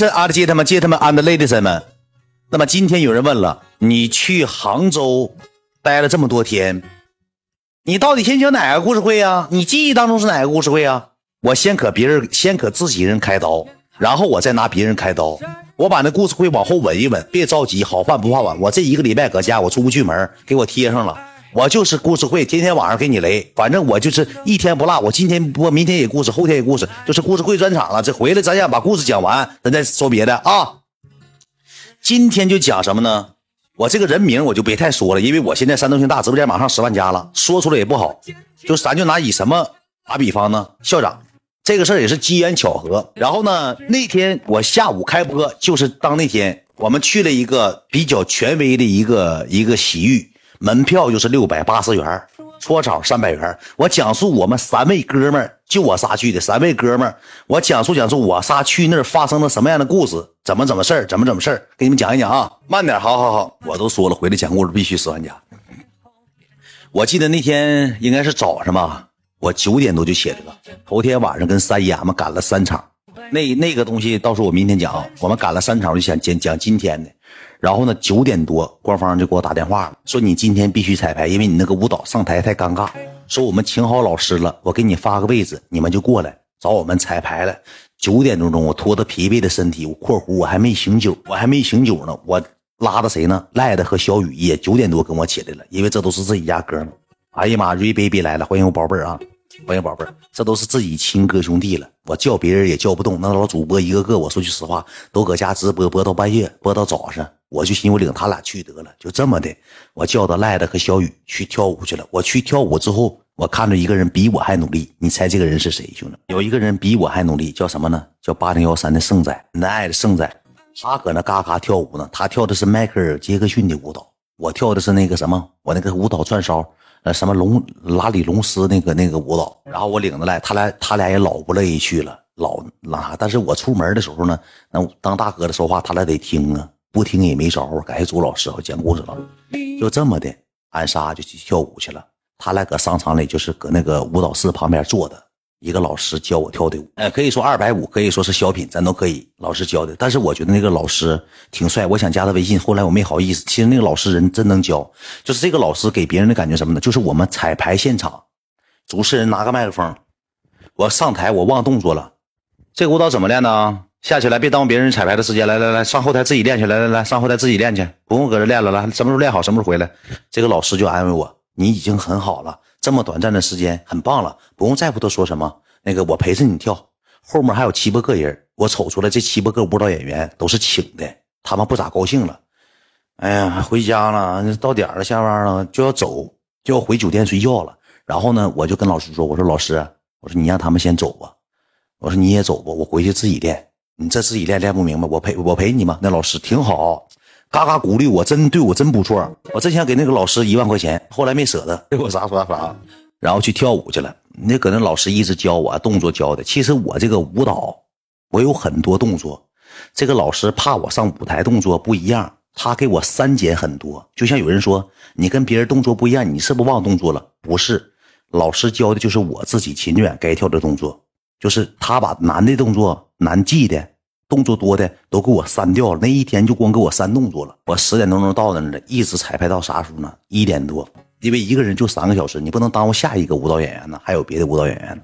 这阿的接他们接他们安的 ladies 们，那么今天有人问了，你去杭州待了这么多天，你到底先讲哪个故事会啊？你记忆当中是哪个故事会啊？我先可别人先可自己人开刀，然后我再拿别人开刀，我把那故事会往后稳一稳，别着急，好饭不怕晚。我这一个礼拜搁家，我出不去门，给我贴上了。我就是故事会，天天晚上给你雷，反正我就是一天不落。我今天播，明天也故事，后天也故事，就是故事会专场了。这回来咱想把故事讲完，咱再说别的啊。今天就讲什么呢？我这个人名我就别太说了，因为我现在山东星大直播间马上十万加了，说出来也不好。就咱就拿以什么打比方呢？校长，这个事儿也是机缘巧合。然后呢，那天我下午开播，就是当那天我们去了一个比较权威的一个一个洗浴。门票就是六百八十元，搓澡三百元。我讲述我们三位哥们儿，就我仨去的。三位哥们儿，我讲述讲述我仨去那儿发生了什么样的故事，怎么怎么事儿，怎么怎么事儿，给你们讲一讲啊。慢点，好好好，我都说了，回来讲故事必须十万加。我记得那天应该是早上吧，我九点多就起来了。头天晚上跟三爷们赶了三场，那那个东西到时候我明天讲。我们赶了三场，我就想讲讲今天的。然后呢，九点多，官方就给我打电话了，说你今天必须彩排，因为你那个舞蹈上台太尴尬。说我们请好老师了，我给你发个位置，你们就过来找我们彩排了。九点多钟，我拖着疲惫的身体，我（括弧）我还没醒酒，我还没醒酒呢，我拉着谁呢？赖的和小雨也九点多跟我起来了，因为这都是自己家哥们。哎呀妈，瑞 baby 来了，欢迎我宝贝儿啊！欢迎宝贝儿，这都是自己亲哥兄弟了，我叫别人也叫不动。那老主播一个个，我说句实话，都搁家直播，播到半夜，播到早上。我就寻思我领他俩去得了，就这么的，我叫到赖子和小雨去跳舞去了。我去跳舞之后，我看着一个人比我还努力，你猜这个人是谁，兄弟？有一个人比我还努力，叫什么呢？叫八零幺三的盛仔，你爱的盛仔，他搁那嘎嘎跳舞呢。他跳的是迈克尔·杰克逊的舞蹈，我跳的是那个什么，我那个舞蹈串烧，呃，什么龙拉里龙斯那个那个舞蹈。然后我领着来，他俩他俩也老不乐意去了，老那啥。但是我出门的时候呢，那当大哥的说话，他俩得听啊。不听也没招感谢朱老师讲故事了，就这么的，俺仨就去跳舞去了。他俩搁商场里，就是搁那个舞蹈室旁边坐的，一个老师教我跳的舞。哎，可以说二百五，可以说是小品，咱都可以。老师教的，但是我觉得那个老师挺帅，我想加他微信，后来我没好意思。其实那个老师人真能教，就是这个老师给别人的感觉什么呢？就是我们彩排现场，主持人拿个麦克风，我上台我忘动作了，这个舞蹈怎么练呢？下去来，别耽误别人彩排的时间。来来来，上后台自己练去。来来来，上后台自己练去，不用搁这练了。来，什么时候练好，什么时候回来。这个老师就安慰我：“你已经很好了，这么短暂的时间，很棒了，不用在乎他说什么。那个，我陪着你跳，后面还有七八个人。我瞅出来，这七八个舞蹈演员都是请的，他们不咋高兴了。哎呀，回家了，到点了，下班了，就要走，就要回酒店睡觉了。然后呢，我就跟老师说：我说老师，我说你让他们先走吧，我说你也走吧，我回去自己练。”你这自己练练不明白，我陪我陪你嘛。那老师挺好，嘎嘎鼓励我，真对我真不错。我真想给那个老师一万块钱，后来没舍得，给我啥说啥，然后去跳舞去了。那搁那老师一直教我动作教的。其实我这个舞蹈，我有很多动作，这个老师怕我上舞台动作不一样，他给我删减很多。就像有人说你跟别人动作不一样，你是不是忘动作了？不是，老师教的就是我自己秦远该跳的动作。就是他把难的动作、难记的动作多的都给我删掉了。那一天就光给我删动作了。我十点多钟到那了，一直彩排到啥时候呢？一点多。因为一个人就三个小时，你不能耽误下一个舞蹈演员呢，还有别的舞蹈演员。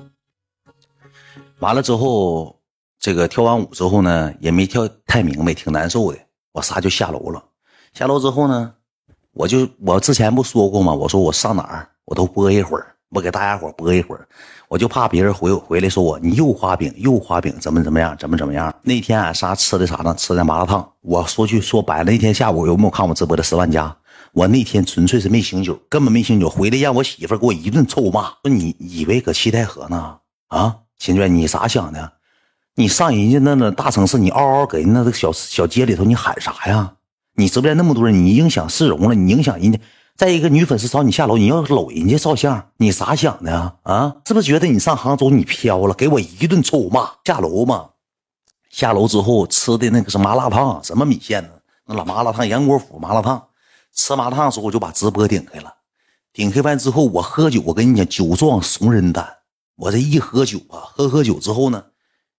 完了之后，这个跳完舞之后呢，也没跳太明白，挺难受的。我仨就下楼了。下楼之后呢，我就我之前不说过吗？我说我上哪儿我都播一会儿。我给大家伙播一会儿，我就怕别人回回来说我你又画饼又画饼怎么怎么样怎么怎么样。那天俺仨吃的啥呢？吃的麻辣烫。我说句说白了，那天下午有没有看我直播的十万加？我那天纯粹是没醒酒，根本没醒酒。回来让我媳妇给我一顿臭骂，说你以为搁七台河呢？啊，秦娟，你咋想的？你上人家那那大城市，你嗷嗷给人那个小小街里头，你喊啥呀？你直播间那么多人，你影响市容了，你影响人家。再一个女粉丝找你下楼，你要搂人家照相，你咋想的啊？啊，是不是觉得你上杭州你飘了？给我一顿臭骂。下楼嘛，下楼之后吃的那个是麻辣烫，什么米线呢？那老麻辣烫，杨国福麻辣烫。吃麻辣烫的时候我就把直播顶开了，顶开完之后我喝酒，我跟你讲，酒壮怂人胆。我这一喝酒啊，喝喝酒之后呢，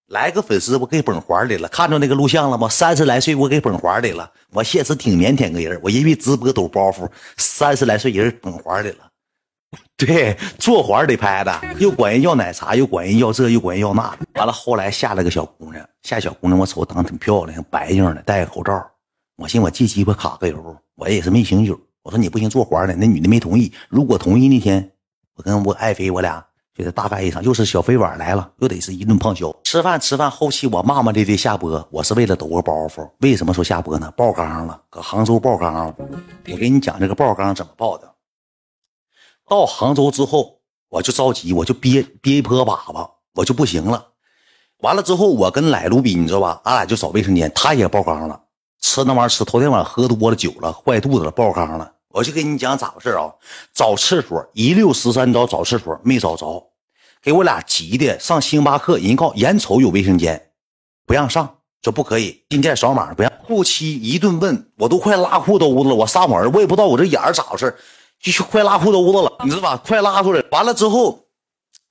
来个粉丝，我给捧环里了。看着那个录像了吗？三十来岁，我给捧环里了。我现实挺腼腆个人，我因为直播抖包袱，三十来岁人捧环里了。对，做环得拍的，又管人要奶茶，又管人要这，又管人要那。完了，后来下来个小姑娘，下小姑娘，我瞅长得挺漂亮，白净的，戴个口罩。我寻我借鸡巴卡个油，我也是没醒酒。我说你不行，做环的。那女的没同意。如果同意那天，我跟我爱妃我俩。就得大干一场，又是小飞碗来了，又得是一顿胖削。吃饭吃饭，后期我骂骂咧咧下播，我是为了抖个包袱。为什么说下播呢？爆缸了，搁杭州爆缸了。我给你讲这个爆缸怎么爆的。到杭州之后，我就着急，我就憋憋一泼粑粑，我就不行了。完了之后，我跟奶卢比，你知道吧？俺俩就找卫生间，他也爆缸了，吃那玩意儿吃，头天晚上喝多了酒了，坏肚子了，爆缸了。我就跟你讲咋回事啊？找厕所一溜十三招找厕所没找着，给我俩急的上星巴克，人告眼瞅有卫生间，不让上，说不可以进店扫码不让。后期一顿问，我都快拉裤兜子了，我撒谎，我也不知道我这眼儿咋回事，就快拉裤兜子了，你知道吧？快拉出来。完了之后，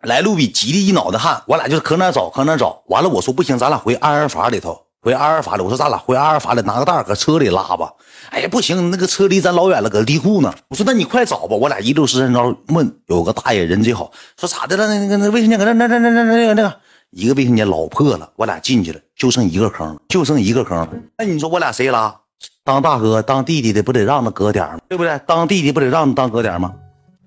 来路比急的一脑袋汗，我俩就可那找，可那找。完了，我说不行，咱俩回安安法里头。回阿尔法了，我说咱俩回阿尔法了拿个袋搁车里拉吧。哎呀，不行，那个车离咱老远了，搁地库呢。我说那你快找吧。我俩一溜十三招问，有个大爷人贼好，说咋的了？那个那卫生间搁那那那那那那个那个一个卫生间老破了，我俩进去了，就剩一个坑，就剩一个坑。那你说我俩谁拉？当大哥当弟弟的不得让着搁点吗？对不对？当弟弟不得让着当搁点吗？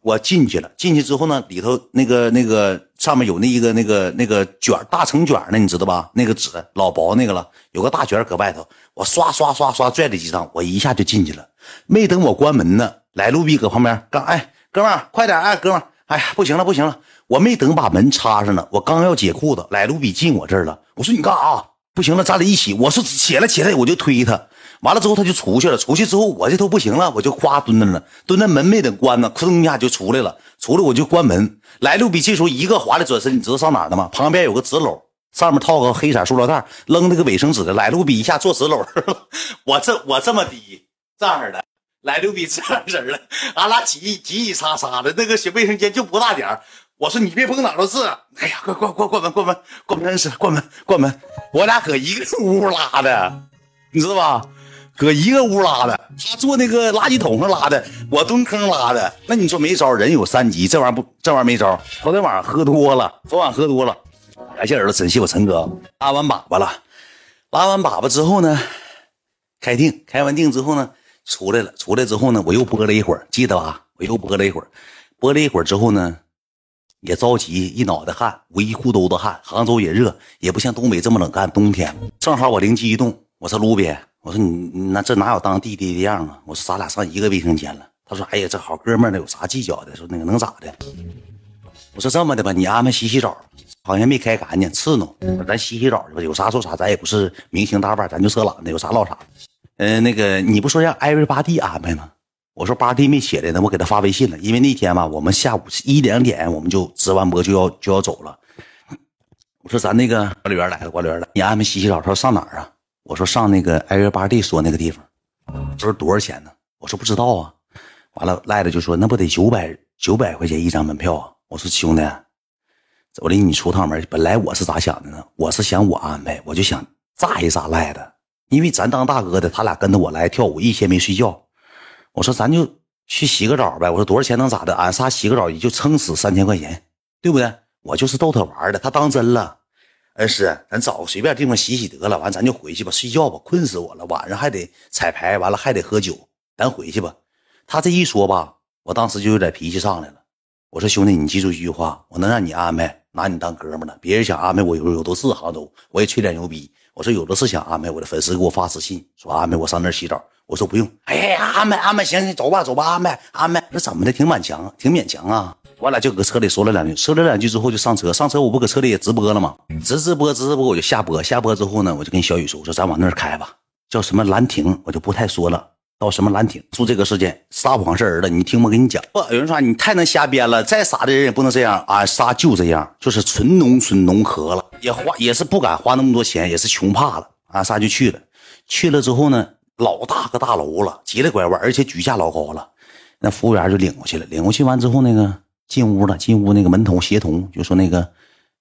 我进去了，进去之后呢，里头那个那个上面有那一个那个那个卷大成卷呢，你知道吧？那个纸老薄那个了，有个大卷搁外头。我刷刷刷刷拽了几张，我一下就进去了。没等我关门呢，来路比搁旁边刚哎，哥们儿快点哎，哥们儿哎呀不行了不行了，我没等把门插上呢，我刚要解裤子，来路比进我这儿了。我说你干啥？不行了，咱俩一起。我说起来起来，我就推他。完了之后他就出去了，出去之后我这头不行了，我就夸蹲那了，蹲那门没等关呢，吭一下就出来了，出来我就关门。来路比这时候一个滑的转身，你知道上哪的吗？旁边有个纸篓，上面套个黑色塑料袋，扔那个卫生纸的。来路比一下坐纸篓，我这我这么低这样的，来路比这样式的，俺俩挤挤挤擦擦的，那个小卫生间就不大点我说你别碰哪都是，哎呀，快关关关门关门关门是关门关门，我俩搁一个屋拉的，你知道吧？搁一个屋拉的，他坐那个垃圾桶上拉的，我蹲坑拉的。那你说没招，人有三急，这玩意儿不，这玩意儿没招。昨天晚上喝多了，昨晚喝多了。感谢儿子，珍惜我陈哥，拉完粑粑了，拉完粑粑之后呢，开腚，开完腚之后呢，出来了，出来之后呢，我又播了一会儿，记得吧？我又播了一会儿，播了一会儿之后呢，也着急，一脑袋汗，我一裤兜子汗。杭州也热，也不像东北这么冷，干冬天。正好我灵机一动，我说卢比。我说你那这哪有当弟弟的样啊？我说咱俩上一个卫生间了。他说：“哎呀，这好哥们儿呢，有啥计较的？说那个能咋的？”我说：“这么的吧，你安排洗洗澡，好像没开干净，刺挠。咱洗洗澡去吧，有啥说啥，咱也不是明星大腕，咱就色懒的，有啥唠啥。嗯，那个你不说让艾瑞巴蒂安排吗？我说巴蒂没起来呢，我给他发微信了，因为那天吧，我们下午一两点我们就直完播就要就要走了。我说咱那个管理员来了，管理员来，你安排洗洗澡，他说上哪儿啊？”我说上那个艾瑞巴蒂说那个地方，他说多少钱呢？我说不知道啊。完了赖子就说那不得九百九百块钱一张门票啊？我说兄弟，我领你出趟门。本来我是咋想的呢？我是想我安排，我就想炸一炸赖子，因为咱当大哥的，他俩跟着我来跳舞，一天没睡觉。我说咱就去洗个澡呗。我说多少钱能咋的？俺仨洗个澡也就撑死三千块钱，对不对？我就是逗他玩的，他当真了。恩师，咱找个随便地方洗洗得了，完咱就回去吧，睡觉吧，困死我了。晚上还得彩排，完了还得喝酒，咱回去吧。他这一说吧，我当时就有点脾气上来了。我说兄弟，你记住一句话，我能让你安排，拿你当哥们了。别人想安排我，有有都是杭州，我也吹点牛逼。我说有的是想安排我的粉丝给我发私信说安排我上那儿洗澡，我说不用。哎呀，安排安排，行行，走吧走吧，安排安排。那怎么的，挺勉强，挺勉强啊。我俩就搁车里说了两句，说了两句之后就上车。上车我不搁车里也直播了吗？直直播直直播我就下播，下播之后呢，我就跟小雨说：“我说咱往那儿开吧，叫什么兰亭，我就不太说了。到什么兰亭住这个时间，撒谎是儿子，你听我跟你讲。不，有人说你太能瞎编了，再傻的人也不能这样。俺仨就这样，就是纯农村农合了，也花也是不敢花那么多钱，也是穷怕了。俺仨就去了，去了之后呢，老大个大楼了，急了拐弯，而且举架老高了。那服务员就领过去了，领过去完之后那个。进屋了，进屋那个门童协同就说那个，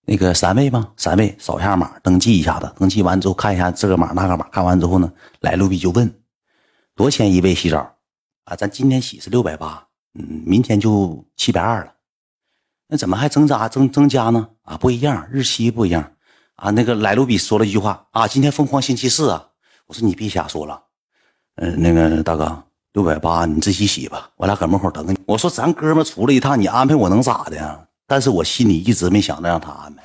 那个三位吗？三位扫一下码，登记一下子。登记完之后看一下这个码那个码，看完之后呢，来卢比就问多少钱一位洗澡啊？咱今天洗是六百八，嗯，明天就七百二了。那怎么还增加增增加呢？啊，不一样，日期不一样啊。那个莱卢比说了一句话啊，今天疯狂星期四啊。我说你别瞎说了，嗯，那个大哥六百八你自己洗吧，我俩搁门口等你。我说咱哥们出来一趟，你安排我能咋的呀？但是我心里一直没想着让他安排。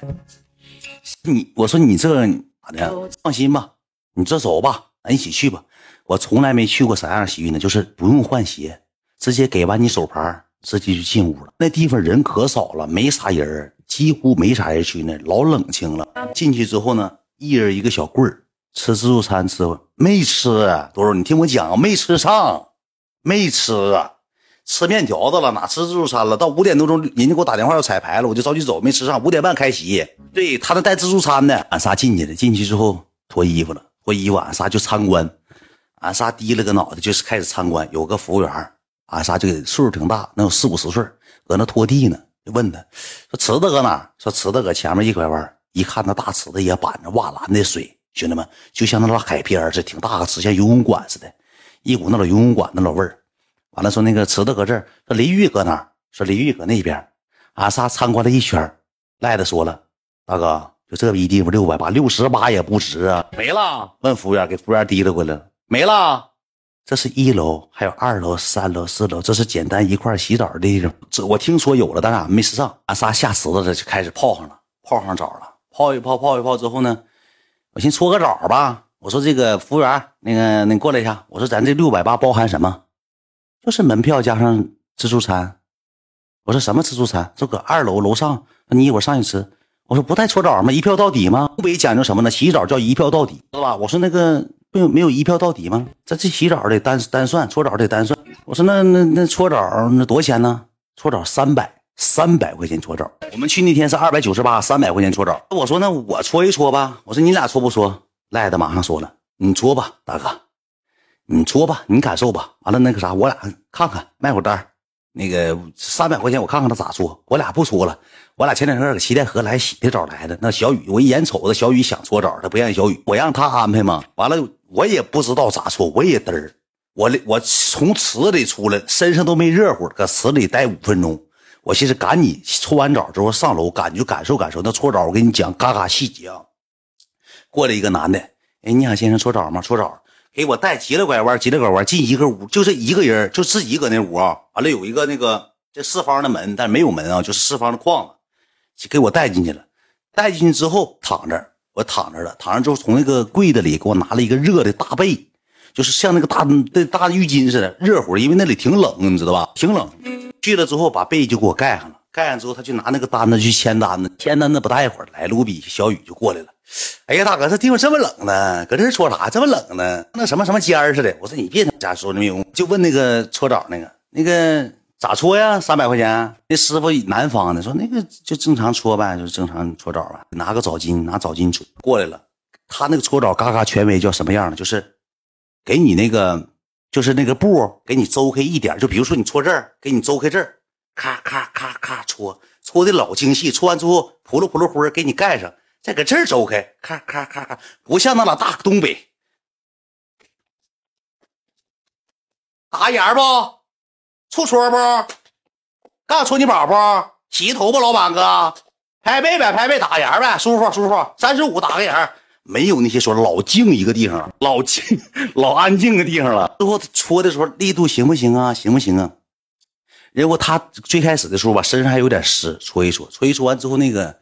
你我说你这咋的？放心吧，你这走吧，咱一起去吧。我从来没去过啥样洗浴呢，就是不用换鞋，直接给完你手牌。直接就进屋了，那地方人可少了，没啥人几乎没啥人去那，老冷清了。进去之后呢，一人一个小棍儿，吃自助餐吃没吃？多少？你听我讲，没吃上，没吃啊，吃面条子了，哪吃自助餐了？到五点多钟，人家给我打电话要彩排了，我就着急走，没吃上。五点半开席，对他那带自助餐的，俺仨进去了。进去之后脱衣服了，脱衣服，俺仨就参观，俺仨低了个脑袋，就是开始参观。有个服务员。俺仨就岁数挺大，能有四五十岁，搁那拖地呢。就问他说：“池子搁哪？”说：“池子搁前面一拐弯。”一看那大池子也板着瓦蓝的水，兄弟们就像那老海边似的，挺大个池，像游泳馆似的，一股那老游泳馆那老味儿。完了说那个池子搁这儿，说淋浴搁哪？说淋浴搁那边。俺仨参观了一圈，赖子说了：“大哥，就这逼地方六百八，六十八也不值啊，没了。”问服务员，给服务员提溜过来了，没了。这是一楼，还有二楼、三楼、四楼，这是简单一块洗澡的地方。这我听说有了，但是俺没吃上。俺仨下池子了，就开始泡上了，泡上澡了。泡一泡，泡一泡之后呢，我先搓个澡吧。我说这个服务员，那个你过来一下。我说咱这六百八包含什么？就是门票加上自助餐。我说什么自助餐？这搁二楼楼上，你一会儿上去吃。我说不带搓澡吗？一票到底吗？东北讲究什么呢？洗澡叫一票到底，知道吧？我说那个。没有没有一票到底吗？这这洗澡得单单算，搓澡得单算。我说那那那搓澡那多少钱呢？搓澡三百三百块钱搓澡。我们去那天是二百九十八，三百块钱搓澡。我说那我搓一搓吧。我说你俩搓不搓？赖子马上说了，你搓吧，大哥，你搓吧，你感受吧。完了那个啥，我俩看看卖会单。那个三百块钱，我看看他咋搓。我俩不搓了。我俩前两天搁七台河来洗的澡来的。那小雨，我一眼瞅着小雨想搓澡，他不让小雨，我让他安排嘛。完了。我也不知道咋搓，我也嘚儿。我我从池里出来，身上都没热乎，搁池里待五分钟。我寻思赶紧搓完澡之后上楼，感觉感受感受那搓澡。我跟你讲，嘎嘎细节啊。过来一个男的，哎，你好，先生，搓澡吗？搓澡。给我带急了拐弯，急了拐弯进一个屋，就这一个人，就自己搁那屋啊。完了有一个那个这四方的门，但没有门啊，就是四方的框子，给我带进去了。带进去之后躺着。我躺着了，躺着之后从那个柜子里给我拿了一个热的大被，就是像那个大那大浴巾似的，热乎。因为那里挺冷，你知道吧？挺冷。去了之后把被就给我盖上了，盖上之后他就拿那个单子去签单子，签单子不大一会儿，来卢比小雨就过来了。哎呀，大哥，这地方这么冷呢？搁这搓啥？这么冷呢？那什么什么尖儿似的。我说你别他家说没有，就问那个搓澡那个那个。咋搓呀？三百块钱。那师傅南方的说，那个就正常搓呗，就正常搓澡吧。拿个澡巾，拿澡巾搓过来了。他那个搓澡嘎嘎权威叫什么样的？就是给你那个，就是那个布给你周开一点。就比如说你搓这儿，给你周开这儿，咔咔咔咔搓，搓的老精细。搓完之后，扑噜扑噜灰给你盖上，再搁这儿周开，咔咔咔咔，不像那老大东北打眼不？搓搓不？干搓你宝不？洗头不？老板哥，拍背呗，拍背打个眼呗，舒服舒服。三十五打个眼，没有那些说老静一个地方，老静老安静的地方了。最后搓的时候力度行不行啊？行不行啊？然后他最开始的时候吧，身上还有点湿，搓一搓，搓一搓完之后，那个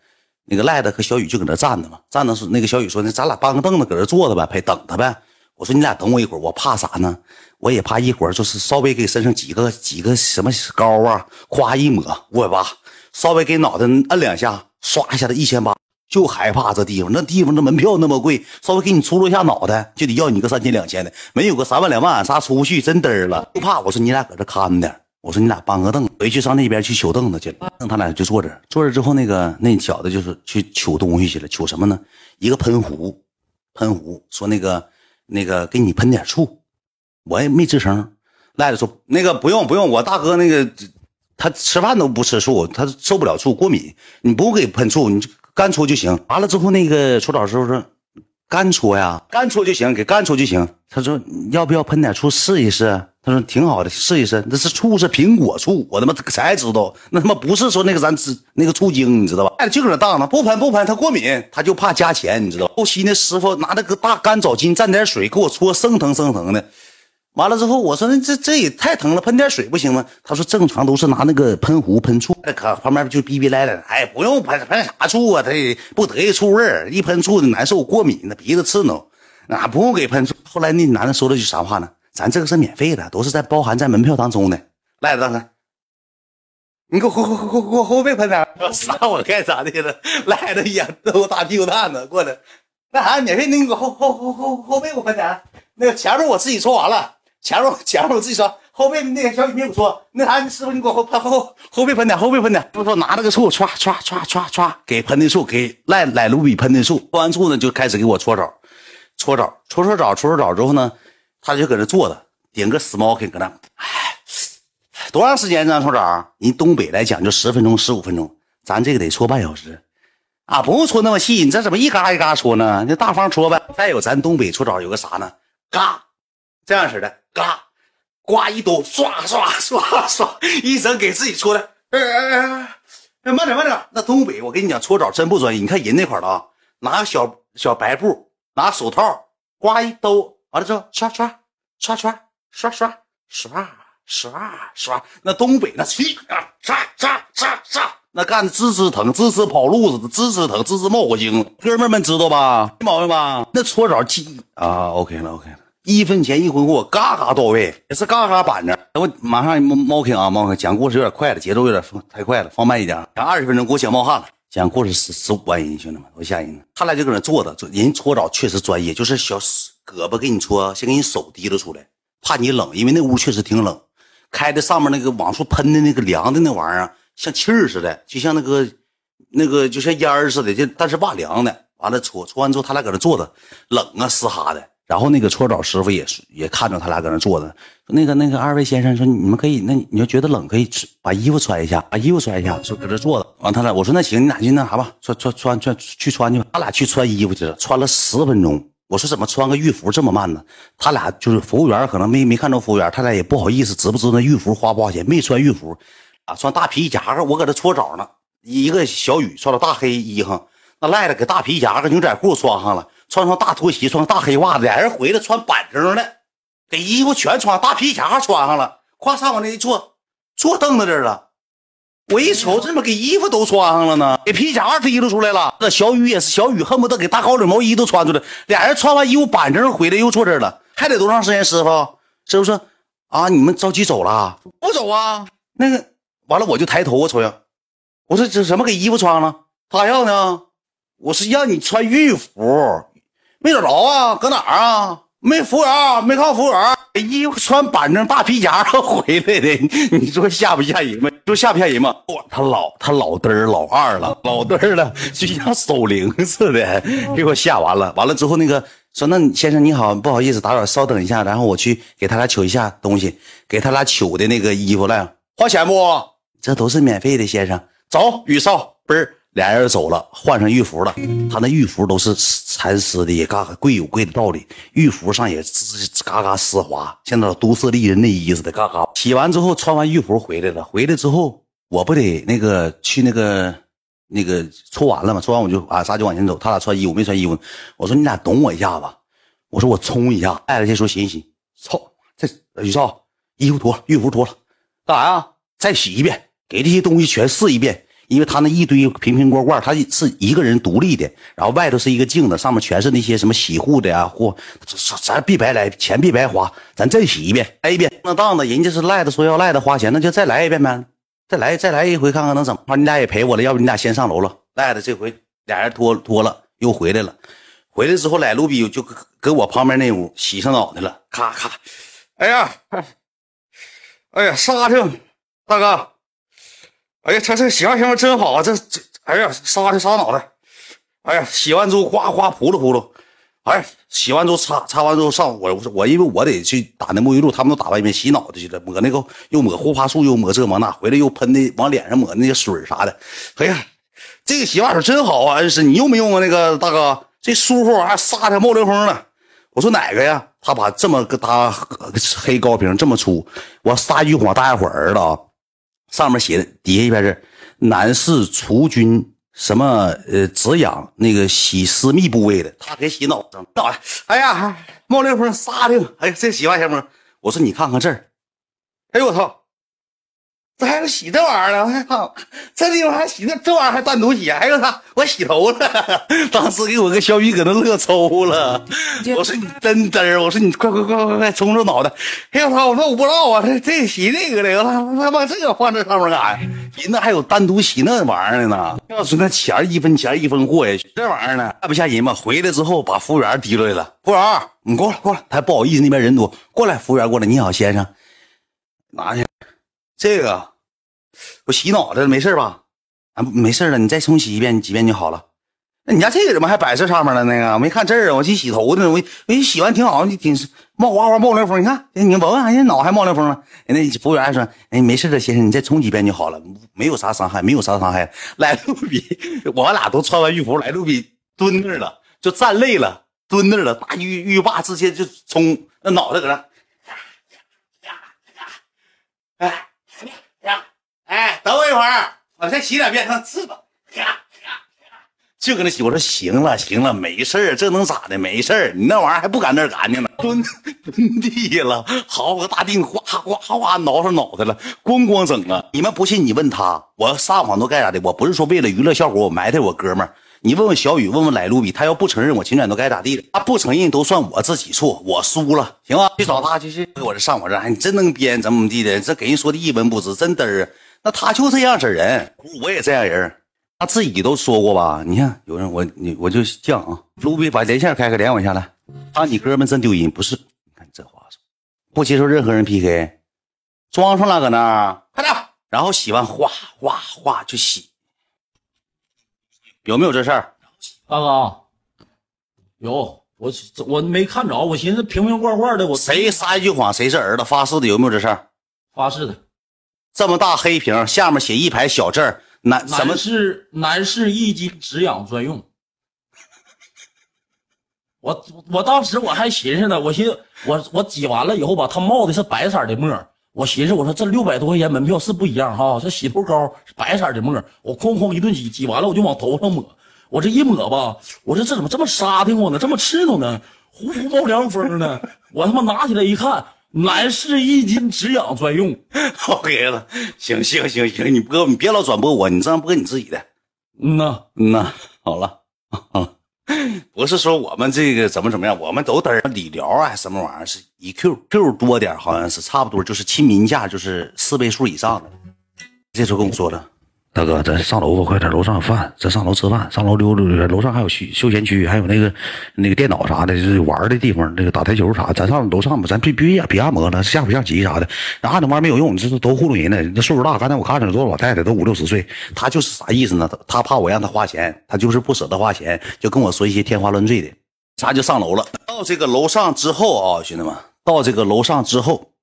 那个赖子和小雨就搁那站着嘛，站着是那个小雨说：“那咱俩搬个凳子搁这坐着呗，陪等他呗。”我说：“你俩等我一会儿，我怕啥呢？”我也怕一会儿就是稍微给身上几个几个什么膏啊，夸一抹五百八，稍微给脑袋摁两下，刷一下子一千八，就害怕这地方，那地方那门票那么贵，稍微给你出噜一下脑袋就得要你个三千两千的，没有个三万两万，啥出不去，真嘚了。就怕我说你俩搁这看着，我说你俩搬个凳，回去上那边去取凳子去了。他俩就坐这，坐这之后，那个那小子就是去取东西去了，取什么呢？一个喷壶，喷壶，说那个那个给你喷点醋。我也没吱声，赖子说：“那个不用不用，我大哥那个他吃饭都不吃醋，他受不了醋过敏，你不用给喷醋，你干搓就行。完了之后，那个搓澡师傅说干搓呀，干搓就行，给干搓就行。他说要不要喷点醋试一试？他说挺好的，试一试。那是醋是苹果醋，我他妈才知道，那他妈不是说那个咱吃那个醋精，你知道吧？哎，就搁那荡呢，不喷不喷，他过敏，他就怕加钱，你知道吧。后期那师傅拿那个大干澡巾蘸点水给我搓，生疼生疼的。完了之后，我说那这这也太疼了，喷点水不行吗？他说正常都是拿那个喷壶喷醋，那可旁边就逼逼赖赖的，哎，不用喷喷啥醋啊？他也不得意醋味儿，一喷醋就难受过敏，那鼻子刺挠，那不用给喷醋。后来那男的说了句啥话呢？咱这个是免费的，都是在包含在门票当中的。赖子，你给我后后后后后背喷点，啥我干啥的了？赖子眼都大屁股蛋子过来，那啥免费，那你给我后后后后后背给我喷点，那个前面我自己搓完了。前面前面我自己说，后背那个小雨没有搓，那啥师傅你给我后喷后后背喷点，后背喷点。师傅拿那个醋唰唰唰唰唰给喷的醋，给赖赖卢比喷的醋。喷完醋呢，就开始给我搓澡，搓澡，搓搓澡，搓搓澡之后呢，他就搁那坐着，点个 smoking 搁那。哎，多长时间呢搓澡？人东北来讲就十分钟、十五分钟，咱这个得搓半小时。啊，不用搓那么细，你这怎么一嘎一嘎搓呢？你大方搓呗。再有咱东北搓澡有个啥呢？嘎。这样式的，嘎，刮一兜，刷刷刷刷，一整 给自己搓的。哎哎哎哎，慢点慢点。那东北，我跟你讲，搓澡真不专业。你看人那块的啊，拿个小小白布，拿手套，刮一兜，完了之后刷刷刷刷刷刷刷刷刷。那东北那气啊，刷刷刷刷，那干的滋滋疼，滋滋跑路似的，滋滋疼，滋滋冒火星。哥们们知道吧？没毛病吧？那搓澡记啊，OK 了，OK 了。一分钱一分货，嘎嘎到位，也是嘎嘎板正。等我马上猫猫听啊，猫听讲故事有点快了，节奏有点太快了，放慢一点。讲二十分钟给我讲冒汗了。讲故事十十五万人，兄弟们多吓人呢。他俩就搁那坐着，人搓澡确实专业，就是小胳膊给你搓，先给你手提溜出来，怕你冷，因为那屋确实挺冷。开的上面那个往出喷的那个凉的那玩意儿，像气儿似的，就像那个那个就像烟儿似的，就但是哇凉的。完了搓搓完之后，他俩搁那坐着，冷啊嘶哈的。然后那个搓澡师傅也也看着他俩搁那坐着，那个那个二位先生说你们可以，那你要觉得冷可以把衣服穿一下，把衣服穿一下，说搁这坐着。完他俩我说那行，你俩去那啥吧，穿穿穿穿去穿去吧。他俩去穿衣服去了，穿了十分钟。我说怎么穿个浴服这么慢呢？他俩就是服务员可能没没看着服务员，他俩也不好意思，知不知那浴服花不花钱？没穿浴服啊，穿大皮夹克。我搁这搓澡呢，一个小雨穿了大黑衣裳，那赖的给大皮夹克牛仔裤穿上了。穿双大拖鞋，穿大黑袜子，俩人回来穿板正的，给衣服全穿，大皮夹穿上了，咵上往那一坐，坐凳子这儿了。我一瞅，怎么给衣服都穿上了呢？给皮夹提溜出来了。那小雨也是，小雨恨不得给大高领毛衣都穿出来。俩人穿完衣服板正回来，又坐这儿了。还得多长时间？师傅，师傅说啊，你们着急走了？不走啊。那个完了，我就抬头我瞅呀，我说这什么给衣服穿了？他要呢？我是让你穿浴服。没找着啊，搁哪儿啊？没服务员，没看服务员，衣服穿板正大皮夹回来的，你说吓不吓人吗？说吓不吓人吗？他老他老嘚儿老二了，老嘚儿了，就像守灵似的，给我吓完了。完了之后，那个说，那先生你好，不好意思打扰，稍等一下，然后我去给他俩取一下东西，给他俩取的那个衣服来，花钱不？这都是免费的，先生，走，雨少，嘣儿。俩人走了，换上浴服了。他那浴服都是蚕丝的，也嘎嘎贵有贵的道理。浴服上也吱嘎嘎丝滑，像那都市丽人内衣似的，嘎嘎。洗完之后，穿完浴服回来了。回来之后，我不得那个去那个那个搓完了吗？搓完我就啊，啥就往前走。他俩穿衣服没穿衣服，我说你俩懂我一下子。我说我冲一下。艾特先说行行，操，这宇少衣服脱了，浴服脱了，干啥呀？再洗一遍，给这些东西全试一遍。因为他那一堆瓶瓶罐罐，他是一个人独立的，然后外头是一个镜子，上面全是那些什么洗护的呀，或咱别白来，钱别白花，咱再洗一遍，来 一遍。那当子，人家是赖子说要赖子花钱，那就再来一遍呗，再来再来一回看看能怎么。你俩也陪我了，要不你俩先上楼了。赖子这回俩人脱脱了，又回来了。回来之后，来卢比就搁我旁边那屋洗上脑袋了，咔咔。哎呀，哎呀，沙挺，大哥。哎呀，他这洗完行真好啊！这这，哎呀，杀的杀脑袋！哎呀，洗完之后哗哗扑噜扑噜，哎，洗完之后擦擦完之后上我我因为我得去打那沐浴露，他们都打完一遍洗脑袋去了，抹那个又抹护发素又抹这抹那，回来又喷的往脸上抹那些水啥的。哎呀，这个洗发水真好啊，恩师，你用没用啊？那个大哥，这舒服，还杀的冒凉风呢。我说哪个呀？他把这么个大黑高瓶这么粗，我撒玉皇大家伙儿子啊，上面写的底下一边是：男士除菌什么呃止痒那个洗私密部位的，他给洗脑上脑袋。哎呀，冒凉风沙的，哎呀，这洗发香风。我说你看看这儿，哎呦我操！这还有洗这玩意儿呢？我操，这地方还洗那这玩意儿还单独洗？哎呦我操，我洗头了！当时给我个小雨搁那乐抽了。我说你真嘚儿，我说你快快快快快冲冲脑袋！哎呦我操，我说我不知道啊，这这洗那个的，我他妈这个放这上面干啥呀？人那还有单独洗那玩意儿的呢。要说那钱一分钱一分货呀，这玩意儿呢，吓不吓人吗？回来之后把服务员提出来了，服务员，你过来过来，他不好意思，那边人多，过来，服务员过来，你好先生，拿去这个。我洗脑袋了，没事吧？啊，没事了，你再重洗一遍几遍就好了。那你家这个怎么还摆这上面了？那个我没看这儿啊，我去洗头呢。我我一洗完挺好，你挺冒花花冒凉风。你看，你闻闻，人家脑还冒凉风了。人那服务员还说：“哎，没事的，先生，你再冲几遍就好了，没有啥伤害，没有啥伤害。”来路比，我俩都穿完浴服，来路比蹲那儿了，就站累了，蹲那儿了，大浴浴霸直接就冲那脑袋搁那。哎。哎，等我一会儿，我再洗两遍，他刺吧。就搁那洗，我说行了，行了，没事这能咋的？没事你那玩意儿还不赶那干净呢，蹲蹲地下了，好个大腚，哗哗哗挠上脑袋了，咣咣整啊！你们不信，你问他，我撒谎都该咋的？我不是说为了娱乐效果，我埋汰我哥们儿。你问问小雨，问问来路比，他要不承认，我秦远都该咋地了？他不承认都算我自己错，我输了，行吧？去找他去去，我这上我这，哎，你真能编，怎么怎么地的？这给人说的一文不值，真嘚儿。那他就这样式人，我也这样人，他自己都说过吧？你看有人我你我就犟啊，卢比把连线开开，连我一下来。啊，你哥们真丢人，不是？你看这话说，不接受任何人 PK，装上了搁那儿，快点，然后洗完哗哗哗就洗。有没有这事儿，大哥？有，我我没看着，我寻思瓶瓶罐罐的，我谁撒一句谎，谁是儿子发誓的？有没有这事儿？发誓的，这么大黑瓶，下面写一排小字儿，男什么？是男士易巾止痒专用？我我当时我还寻思呢，我寻思我我挤完了以后吧，它冒的是白色的沫，我寻思我说这六百多块钱门票是不一样哈，这洗头膏白色的沫，我哐哐一顿挤，挤完了我就往头上抹，我这一抹吧，我说这怎么这么沙挺慌呢，这么刺挠呢，呼呼冒凉风呢，我他妈拿起来一看，男士一斤止痒专用，OK 了，行行行行，你播你别老转播我，你这样播你自己的，嗯呐嗯呐，好了啊。不是说我们这个怎么怎么样，我们都得儿理疗啊，什么玩意儿是一 Q Q 多点，好像是差不多，就是亲民价就是四位数以上的。这时候跟我说的。大哥，咱上楼吧，快点！楼上有饭，咱上楼吃饭。上楼溜溜，楼上还有休休闲区，还有那个那个电脑啥的，就是玩的地方，那个打台球啥。咱上楼上吧，咱别别别按摩了，下不下棋啥的。按那玩意没有用，这是都糊弄人呢。那岁数大，刚才我看着多少老太太都五六十岁，他就是啥意思呢？他怕我让他花钱，他就是不舍得花钱，就跟我说一些天花乱坠的。咱就上楼了。到这个楼上之后啊，兄弟们，到这个楼上之后，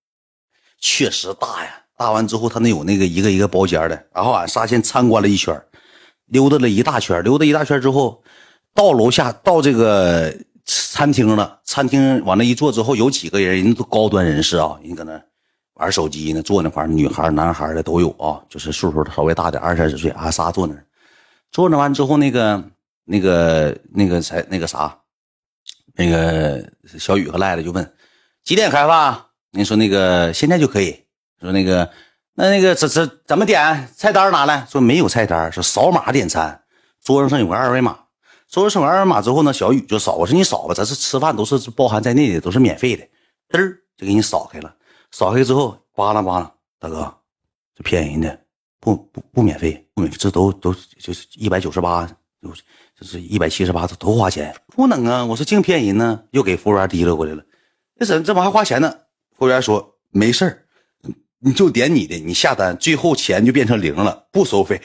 确实大呀。大完之后，他那有那个一个一个包间的，然后俺仨先参观了一圈，溜达了一大圈，溜达一大圈之后，到楼下到这个餐厅了。餐厅往那一坐之后，有几个人，人都高端人士啊，人搁那玩手机呢，坐那块女孩、男孩的都有啊，就是岁数稍微大点，二三十岁，俺仨坐那坐那完之后，那个那个那个才那个啥，那个小雨和赖子就问几点开饭？你说那个现在就可以。说那个，那那个怎怎怎么点菜单拿来？说没有菜单，说扫码点餐，桌子上有个二维码，桌上上有二维码之后呢，小雨就扫。我说你扫吧，咱是吃饭都是包含在内的，都是免费的，嘚儿就给你扫开了。扫开之后，扒拉扒拉，大哥，这骗人的，不不不免费，不免，这都都就是一百九十八，就是一百七十八，这都花钱，不能啊！我说净骗人呢，又给服务员提溜过来了，这怎这玩意还花钱呢？服务员说没事儿。你就点你的，你下单，最后钱就变成零了，不收费，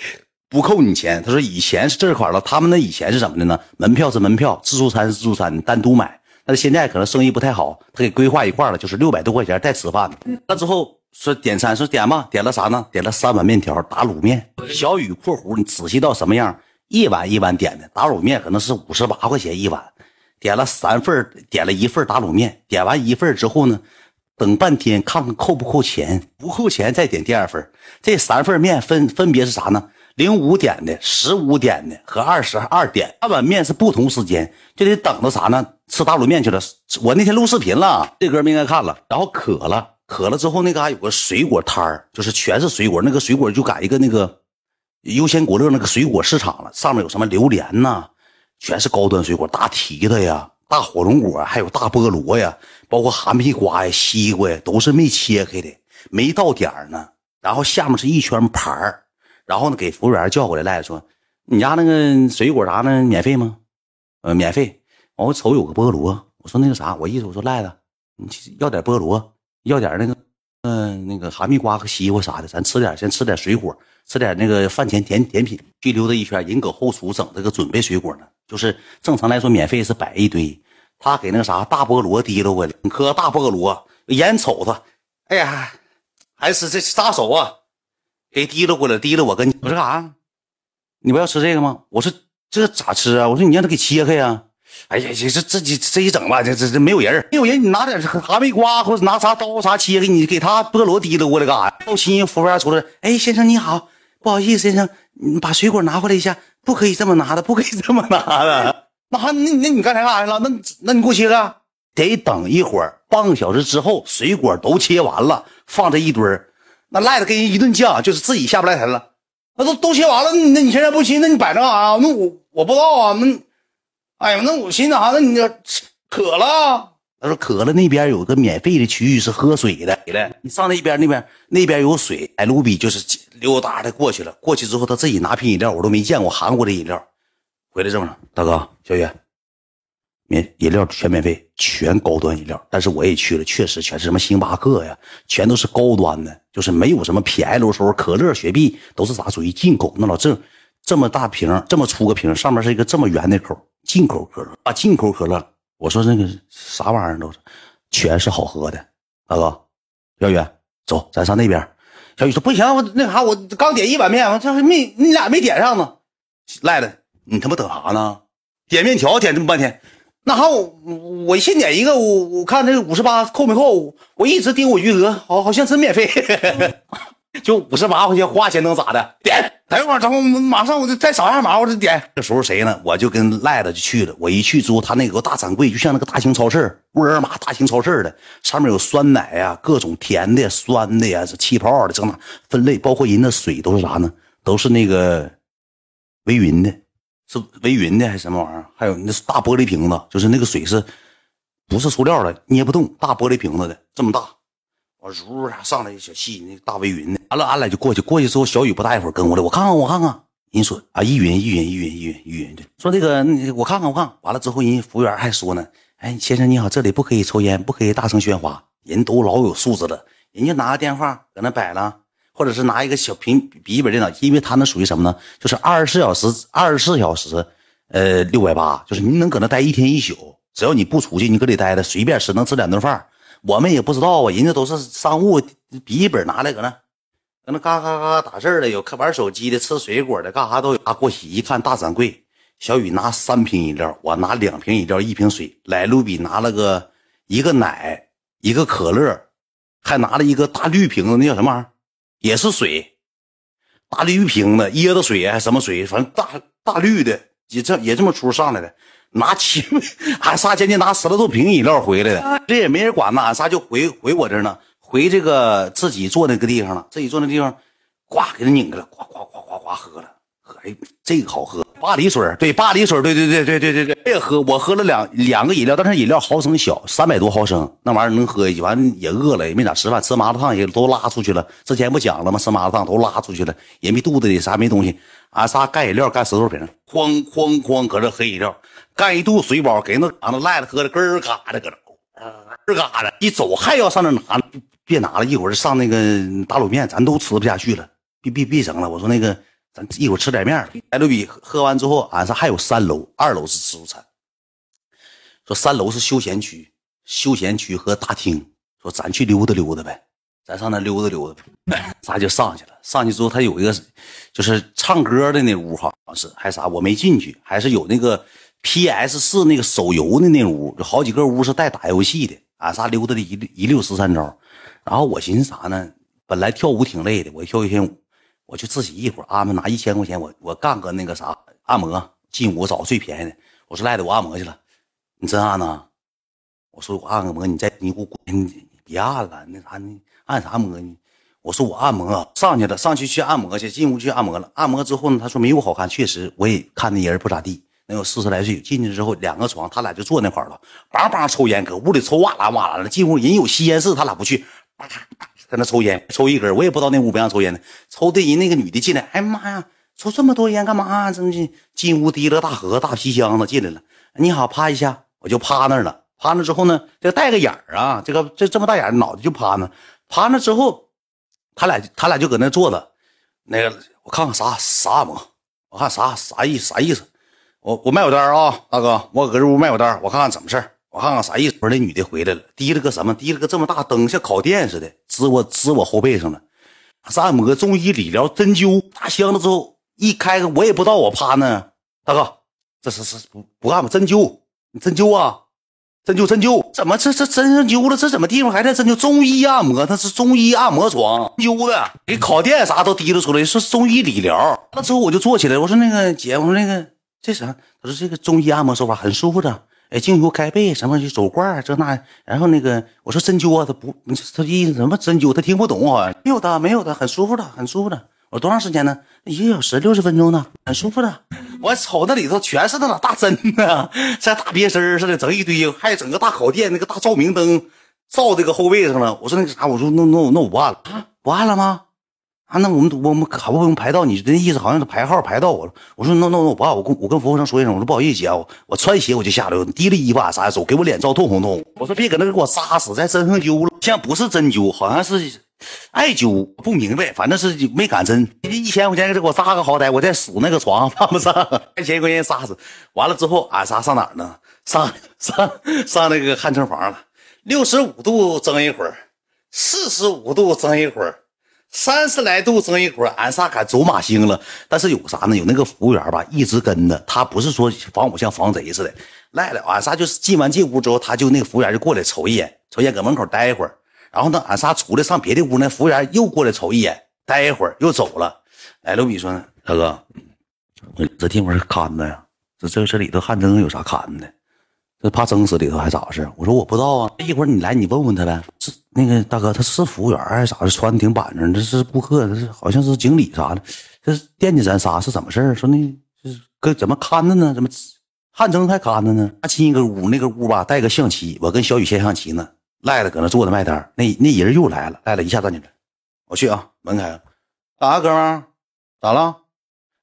不扣你钱。他说以前是这块了，他们那以前是怎么的呢？门票是门票，自助餐是自助餐，你单独买。但是现在可能生意不太好，他给规划一块了，就是六百多块钱带吃饭。那之后说点餐，说点吧，点了啥呢？点了三碗面条打卤面。小雨（括弧）你仔细到什么样？一碗一碗点的打卤面，可能是五十八块钱一碗，点了三份点了一份打卤面，点完一份之后呢，等半天看看扣不扣钱，不扣钱再点第二份。这三份面分分别是啥呢？零五点的、十五点的和二十二点，三碗面是不同时间，就得等着啥呢？吃打卤面去了。我那天录视频了，这哥们应该看了，然后渴了。渴了之后，那嘎有个水果摊儿，就是全是水果。那个水果就改一个那个优鲜果乐那个水果市场了，上面有什么榴莲呐，全是高端水果，大提子呀、大火龙果，还有大菠萝呀，包括哈密瓜呀、西瓜呀，都是没切开的，没到点儿呢。然后下面是一圈盘儿，然后呢给服务员叫过来，赖子说：“你家那个水果啥呢？免费吗？”“呃，免费。”我瞅有个菠萝，我说那个啥，我意思我说赖子，你要点菠萝。要点那个，嗯，那个哈密瓜和西瓜啥的，咱吃点，先吃点水果，吃点那个饭前甜甜品。去溜达一圈，人搁后厨整这个准备水果呢。就是正常来说，免费是摆一堆，他给那个啥大菠萝提溜过来，两颗大菠萝，眼瞅着，哎呀，还是这杀手啊，给提溜过来，提溜我跟你，我说干啥？你不要吃这个吗？我说这咋吃啊？我说你让他给切开呀。哎呀，这这这这这一整吧，这这这没有人，没有人，你拿点哈密瓜或者拿啥刀啥切给你给他菠萝提溜过来干啥？好心服务员出来，哎，先生你好，不好意思，先生，你把水果拿回来一下，不可以这么拿的，不可以这么拿的。那还那那你刚才干啥去了？那那你给我切个，得等一会儿，半个小时之后，水果都切完了，放这一堆儿那赖子跟人一顿犟，就是自己下不来台了。那都都切完了，那你现在不切，那你摆着干啥？那我我不知道啊，那。哎呀，那我寻思啥？那你这渴了？他说渴了，那边有个免费的区域是喝水的。你上那边，那边那边有水。哎，卢比就是溜达的过去了。过去之后，他自己拿瓶饮料，我都没见过韩国的饮料。回来这么着，大哥，小雨，免饮料全免费，全高端饮料。但是我也去了，确实全是什么星巴克呀，全都是高端的，就是没有什么 P L 收可乐、雪碧都是啥属于进口。那老郑这么大瓶，这么粗个瓶，上面是一个这么圆的口。进口可乐啊，进口可乐，我说那个啥玩意儿都是，全是好喝的。大哥，小雨，走，咱上那边。小雨说不行，我那啥，我刚点一碗面，我这还没你俩没点上呢。赖了，你他妈等啥呢？点面条点这么半天，那好，我我先点一个，我我看这五十八扣没扣？我一直盯我余额，好好像真免费。就五十八块钱花钱能咋的？点，等一会儿，等会马上我就再扫下码，我就点。这时候谁呢？我就跟赖子就去了。我一去之后，他那个大展柜就像那个大型超市，沃尔玛大型超市的，上面有酸奶呀，各种甜的、酸的呀，是气泡的，这那分类，包括人的水都是啥呢？都是那个维云的，是维云的还是什么玩意儿？还有那是大玻璃瓶子，就是那个水是，不是塑料的，捏不动，大玻璃瓶子的，这么大。我如上来一小气，那大微云的，完了俺俩就过去。过去之后，小雨不大一会儿跟过来，我看看，我看看。人说啊，依云，依云，依云，依云，依云的。说这个，我看看，我看。完了之后，人服务员还说呢，哎，先生你好，这里不可以抽烟，不可以大声喧哗。人都老有素质了，人家拿个电话搁那摆了，或者是拿一个小平笔记本电脑，因为他那属于什么呢？就是二十四小时，二十四小时，呃，六百八，就是你能搁那待一天一宿，只要你不出去，你搁里待着，随便吃，能吃两顿饭。我们也不知道啊，人家都是商务笔记本拿来搁那，搁那嘎嘎嘎打字的，有看玩手机的，吃水果的，干啥都有。啊过去一看大展柜，小雨拿三瓶饮料，我拿两瓶饮料，一瓶水。来卢比拿了个一个奶，一个可乐，还拿了一个大绿瓶子，那叫什么玩意儿？也是水，大绿瓶子椰子水还什么水？反正大大绿的，也这也这么出上来的。拿七，俺仨将近拿十来多瓶饮料回来的，这也没人管呢。俺仨就回回我这儿呢，回这个自己坐那个地方了。自己坐那地方，呱给他拧开了，呱呱呱呱呱喝了，喝哎，这个好喝，巴黎水对，巴黎水对对对对对对对，这个喝我喝了两两个饮料，但是饮料毫升小，三百多毫升，那玩意儿能喝一。完也饿了，也没咋吃饭，吃麻辣烫也都拉出去了。之前不讲了吗？吃麻辣烫都拉出去了，也没肚子里啥没东西。俺仨干饮料干十多瓶，哐哐哐搁这喝饮料。干一肚水饱，给那嘎子赖子喝的，咯嘎的搁这，咯嘎的。一走还要上那拿，别拿了，一会儿上那个打卤面，咱都吃不下去了。别别别整了，我说那个，咱一会儿吃点面。艾卢比喝完之后，俺说还有三楼，二楼是自助餐。说三楼是休闲区，休闲区和大厅。说咱去溜达溜达呗。咱上那溜达溜达，咱就上去了。上去之后，他有一个就是唱歌的那屋，好像是还啥，我没进去，还是有那个 PS 四那个手游的那屋，有好几个屋是带打游戏的。俺仨溜达的一一溜十三招，然后我寻思啥呢？本来跳舞挺累的，我跳一天舞，我就自己一会儿安排拿一千块钱，我我干个那个啥按摩，进屋找最便宜的。我说赖的，我按摩去了，你真按呐？我说我按个摩，你再你给我滚，你别按了，那啥你。按啥摩呢？我说我按摩上去了，上去去按摩去，进屋去按摩了。按摩之后呢，他说没我好看，确实我也看那人不咋地，能有四十来岁。进去之后，两个床，他俩就坐那块了，梆梆抽烟，搁屋里抽哇啦哇啦的。进屋人有吸烟室，他俩不去，在那抽烟，抽一根。我也不知道那屋不让抽烟的，抽的人那个女的进来，哎妈呀，抽这么多烟干嘛？这进进屋提了个大盒大皮箱子进来了。你好，趴一下，我就趴那儿了。趴那之后呢，这带个眼儿啊，这个这这么大眼脑袋就趴那。趴那之后，他俩他俩就搁那坐着，那个我看看啥啥按摩，我看啥啥意啥意思，我我卖我单啊，大哥，我搁这屋卖我单，我看看怎么事我看看啥意思。不是那女的回来了，提了个什么？提了个这么大灯，像烤电似的，支我支我后背上了。是按摩、中医、理疗、针灸，大箱子之后一开，我也不知道我趴那，大哥，这是是不不按摩针灸，你针灸啊？针灸针灸，怎么这这针上灸了？这怎么地方还在针灸？中医按摩，它是中医按摩床灸的，给烤电啥都提了出来，说中医理疗。那之后我就坐起来，我说那个姐，我说那个这啥？他说这个中医按摩手法很舒服的，哎，精油开背什么就走罐这那。然后那个我说针灸啊，他不，他意思什么针灸？他听不懂啊。没有的，没有的，很舒服的，很舒服的。我多长时间呢？一个小时六十分钟呢，很舒服的。我瞅那里头全是那俩大针呢，像大别针似的，整一堆，还整个大烤电，那个大照明灯照这个后背上了。我说那个啥，我说那那那我不按了啊，不按了吗？啊，那我们我们好不容易排到你这意思，好像是排号排到我了。我说那那那我不按，我跟我跟服务生说一声，我说不好意思姐，我我穿鞋我就下来，提了衣服啊啥走，给我脸照通红通。我说别搁那给我扎死，在身上灸了，现在不是针灸，好像是。艾灸不明白，反正是没敢针。一千块钱给我扎个好歹，我再数那个床，犯不上。一千块钱扎死，完了之后俺仨上哪呢？上上上那个汗蒸房了。六十五度蒸一会儿，四十五度蒸一会儿，三十来度蒸一会儿。俺仨敢走马星了。但是有啥呢？有那个服务员吧，一直跟着他，不是说防我像防贼似的。来了，俺仨就是进完这屋之后，他就那个服务员就过来瞅一眼，瞅一眼搁门口待一会儿。然后呢，俺仨出来上别的屋，那服务员又过来瞅一眼，待一会儿又走了。哎，刘比说：“大哥，这地方是看的呀？这这这里头汗蒸有啥看的？这怕蒸死里头还咋回事？”我说：“我不知道啊，一会儿你来，你问问他呗。是那个大哥，他是服务员还是啥的？穿的挺板正，这是顾客，这是好像是经理啥的。这是惦记咱仨是怎么事儿说那这是跟怎么看着呢？怎么汗蒸还看着呢？他进一个屋，那个屋吧带个象棋，我跟小雨下象棋呢。”赖了，搁那坐着卖单。那那人又来了，赖了一下站起来，我去啊，门开了，干啥，哥们儿？咋了？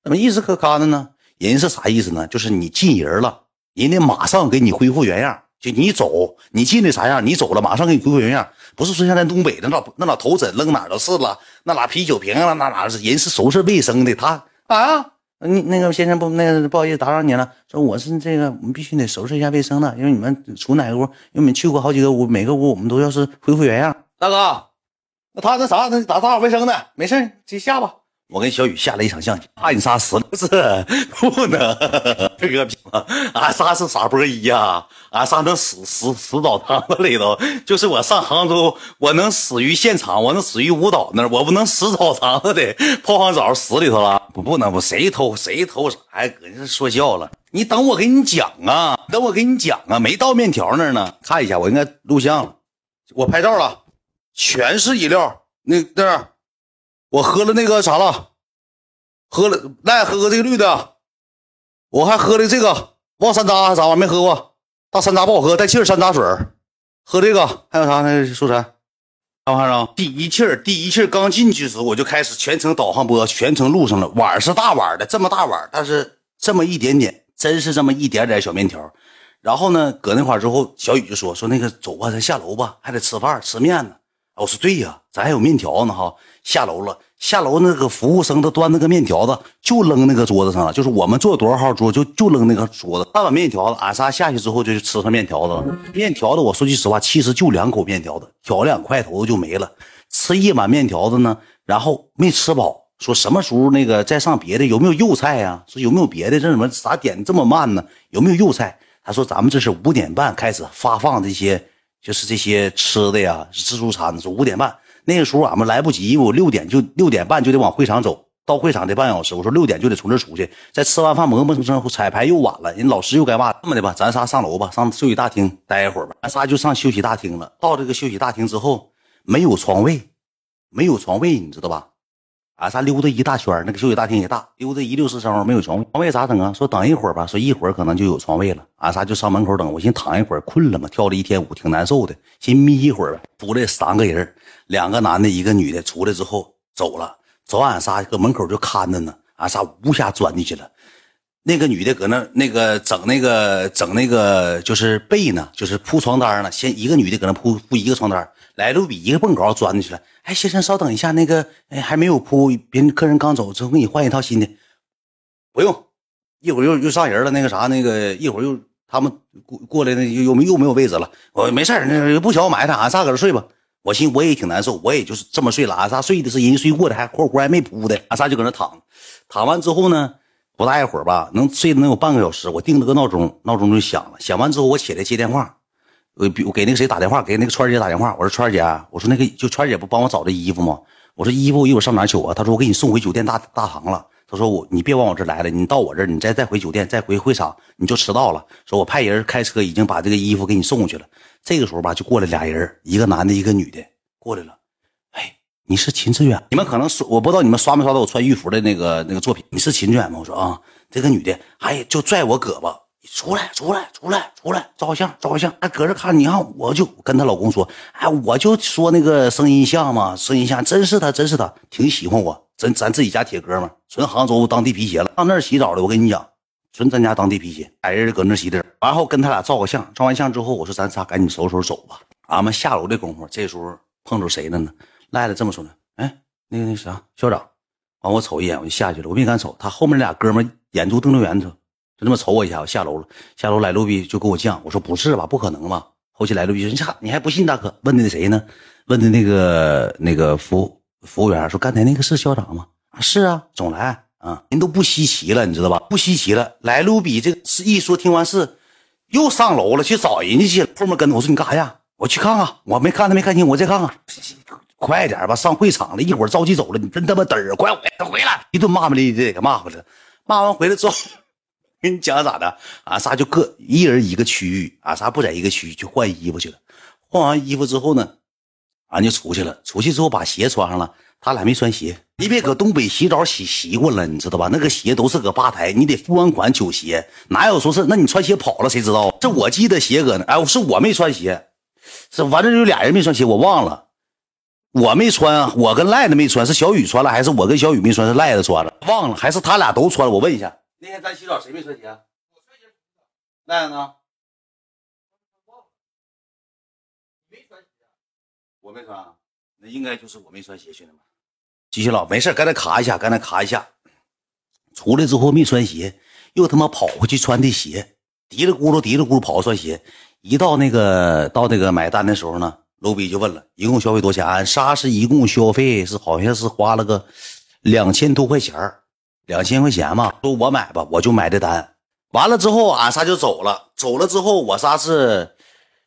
怎么一直可看着呢？人是啥意思呢？就是你进人了，人家马上给你恢复原样。就你走，你进的啥样，你走了，马上给你恢复原样。不是说像咱东北那老那老头枕扔哪都是了，那俩啤酒瓶了，那哪是人是收拾卫生的。他啊。你那个先生不，那个不好意思打扰你了。说我是这个，我们必须得收拾一下卫生的，因为你们出哪个屋，因为你们去过好几个屋，每个屋我们都要是恢复原样。大哥，那他那啥，他打扫卫生的，没事，直接下吧。我跟小雨下了一场象棋，怕你仨死了，不 是不能，这个俺仨是傻波一呀，俺仨能死死死澡堂子里头，就是我上杭州，我能死于现场，我能死于舞蹈那儿，我不能死澡堂子的泡完澡死里头了，不不能不谁偷谁偷啥呀？搁这说笑了，你等我给你讲啊，等我给你讲啊，没到面条那儿呢，看一下，我应该录像了，我拍照了，全是饮料，那那。我喝了那个啥了，喝了来喝个这个绿的，我还喝的这个旺山楂还啥玩意没喝过，大山楂不好喝，带气儿山楂水喝这个还有啥？那苏晨，看没看着？第一气儿，第一气儿刚进去时我就开始全程导航播，全程录上了。碗是大碗的，这么大碗，但是这么一点点，真是这么一点点小面条。然后呢，搁那块之后，小雨就说说那个走吧，咱下楼吧，还得吃饭吃面呢。我说对呀，咱还有面条呢哈。下楼了，下楼那个服务生他端那个面条子就扔那个桌子上了，就是我们坐多少号桌就就扔那个桌子。那碗面条子，俺仨下去之后就去吃上面条子了。面条子我说句实话，其实就两口面条子，挑两块头子就没了。吃。一碗面条子呢，然后没吃饱，说什么时候那个再上别的？有没有肉菜呀？说有没有别的？这怎么咋点这么慢呢？有没有肉菜？他说咱们这是五点半开始发放这些，就是这些吃的呀，自助餐。说五点半那个时候俺们来不及，我六点就六点半就得往会场走。到会场得半小时，我说六点就得从这出去，再吃完饭磨磨蹭蹭，彩排又晚了，人老师又该骂。这么的吧，咱仨上楼吧，上休息大厅待一会儿吧。咱仨就上休息大厅了。到这个休息大厅之后，没有床位，没有床位，你知道吧？俺仨溜达一大圈，那个休息大厅也大，溜达一溜十生，没有床位。床位咋整啊？说等一会儿吧，说一会儿可能就有床位了。俺仨就上门口等。我寻躺一会儿，困了嘛，跳了一天舞，挺难受的，寻眯一会儿。出来三个人，两个男的，一个女的。出来之后走了。走，俺仨搁门口就看着呢，俺仨无下钻进去了。那个女的搁那那个整那个整那个就是被呢，就是铺床单呢。先一个女的搁那铺铺一个床单，来路比一个蹦高钻进去了。哎，先生稍等一下，那个哎还没有铺，别人客人刚走之后给你换一套新的。不用，一会儿又又上人了，那个啥那个一会儿又他们过过来那又又又没有位置了。我没事那不小埋汰，俺仨搁这睡吧。我寻我也挺难受，我也就是这么睡了。俺仨睡的是人睡过的，还活活还没铺的。俺仨就搁那躺，躺完之后呢，不大一会儿吧，能睡能有半个小时。我定了个闹钟，闹钟就响了。响完之后，我起来接电话，我我给那个谁打电话，给那个川姐打电话。我说川姐，我说那个就川姐不帮我找这衣服吗？我说衣服一会上哪取啊？他说我给你送回酒店大大堂了。他说我你别往我这来了，你到我这儿，你再再回酒店，再回会场，你就迟到了。说我派人开车已经把这个衣服给你送过去了。这个时候吧，就过来俩人，一个男的，一个女的过来了。哎，你是秦志远？你们可能刷，我不知道你们刷没刷到我穿玉服的那个那个作品。你是秦志远吗？我说啊，这个女的，哎，就拽我胳膊，出来，出来，出来，出来，照个相，照个相。哎，搁这看，你看，我就跟她老公说，哎，我就说那个声音像嘛，声音像，真是他，真是他，挺喜欢我，真咱自己家铁哥们，纯杭州当地皮鞋了，上那儿洗澡的，我跟你讲。纯咱家当地皮鞋，俩人搁那洗的，完后跟他俩照个相，照完相之后，我说咱仨赶紧收拾收拾走吧。俺们下楼的功夫，这时候碰着谁了呢？赖了这么说呢，哎，那个那啥校长，完我瞅一眼我就下去了，我没敢瞅，他后面俩哥们眼珠瞪溜圆，就就这么瞅我一下，我下楼了。下楼来路比就给我犟，我说不是吧，不可能吧？后期来路比说你看你还不信大哥？问的谁呢？问的那个那个服服务员说刚才那个是校长吗？啊，是啊，总来。啊，人都不稀奇了，你知道吧？不稀奇了。来路比这个是一说，听完事又上楼了，去找人家去了。后面跟着我说：“你干啥呀？”我去看看，我没看他没看清，我再看看。快点吧，上会场了，一会儿着急走了。你真他妈嘚儿，快回来！一顿骂骂咧咧的给骂回来。骂完回来之后，跟你讲咋的？俺仨就各一人一个区域，俺仨不在一个区域，去换衣服去了。换完衣服之后呢，俺就出去了。出去之后把鞋穿上了。他俩没穿鞋，你别搁东北洗澡洗习惯了，你知道吧？那个鞋都是搁吧台，你得付完款取鞋，哪有说是那你穿鞋跑了？谁知道？这我记得鞋搁那，哎，是我没穿鞋，是反正有俩人没穿鞋，我忘了，我没穿，我跟赖子没穿，是小雨穿了，还是我跟小雨没穿，是赖子穿了，忘了，还是他俩都穿了？我问一下，那天咱洗澡谁没穿鞋？我穿鞋。赖子呢？没穿鞋，我没穿，那应该就是我没穿鞋，兄弟们。继续唠，没事，刚才卡一下，刚才卡一下，出来之后没穿鞋，又他妈跑回去穿的鞋，嘀里咕噜嘀里咕噜跑穿鞋，一到那个到那个买单的时候呢，卢比就问了，一共消费多少钱？沙是一共消费是好像是花了个两千多块钱两千块钱嘛。说我买吧，我就买的单。完了之后，俺仨就走了。走了之后，我仨是，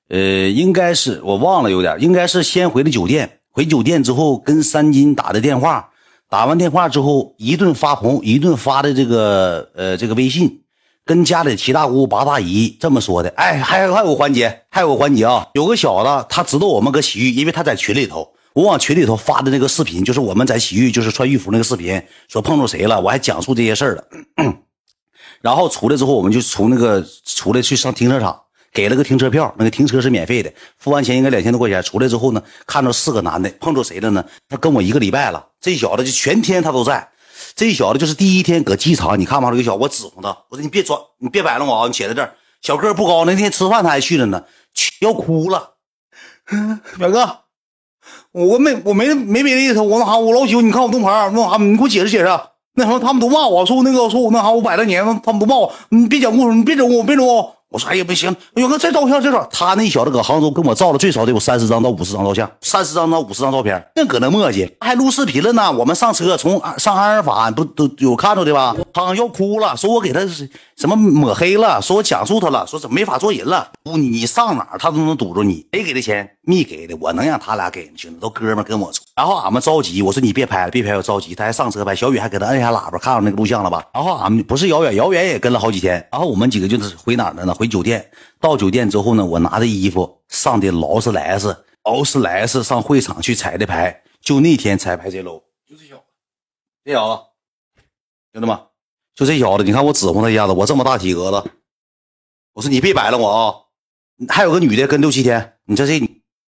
呃，应该是我忘了有点，应该是先回的酒店。回酒店之后，跟三金打的电话，打完电话之后，一顿发红，一顿发的这个呃这个微信，跟家里七大姑八大姨这么说的。哎，还还有个环节，还有个环节啊，有个小子他知道我们搁洗浴，因为他在群里头，我往群里头发的那个视频，就是我们在洗浴，就是穿浴服那个视频，说碰着谁了，我还讲述这些事儿了。然后出来之后，我们就从那个出来去上停车场。给了个停车票，那个停车是免费的，付完钱应该两千多块钱。出来之后呢，看着四个男的，碰着谁了呢？他跟我一个礼拜了，这小子就全天他都在。这小子就是第一天搁机场，你看吗？这个小子我指挥他，我说你别装，你别摆弄我啊！你写在这儿，小个不高，那天吃饭他还去了呢，要哭了。表哥，我没我没没别的意思，我那啥，我老喜欢你看我盾牌，那啥，你给我解释解释。那什么，他们都骂我说那个说我那啥，我摆了年，他们都骂我，你别讲故事，你别整我，别整我。我说哎呀不行，勇哥再照相再照。他那小子搁杭州跟我照了最少得有三十张到五十张照相，三十张到五十张照片，净搁那磨叽，还录视频了呢。我们上车从上阿尔法不都有看着的吧？他要哭了，说我给他什么抹黑了，说我讲述他了，说怎么没法做人了。不，你上哪他都能堵着你。谁给的钱？密给的，我能让他俩给吗？兄弟，都哥们跟我出。然后俺们着急，我说你别拍了，别拍，我着急。他还上车拍，小雨还给他摁下喇叭，看到那个录像了吧？然后俺们不是遥远，遥远也跟了好几天。然后我们几个就是回哪儿了呢？回酒店。到酒店之后呢，我拿着衣服上的劳斯莱斯，劳斯莱斯上会场去彩的牌。就那天彩排这楼，就这小子，这小子，兄弟们，就这小子，你看我指挥他一下子，我这么大体格子，我说你别摆了我啊！还有个女的跟六七天，你这这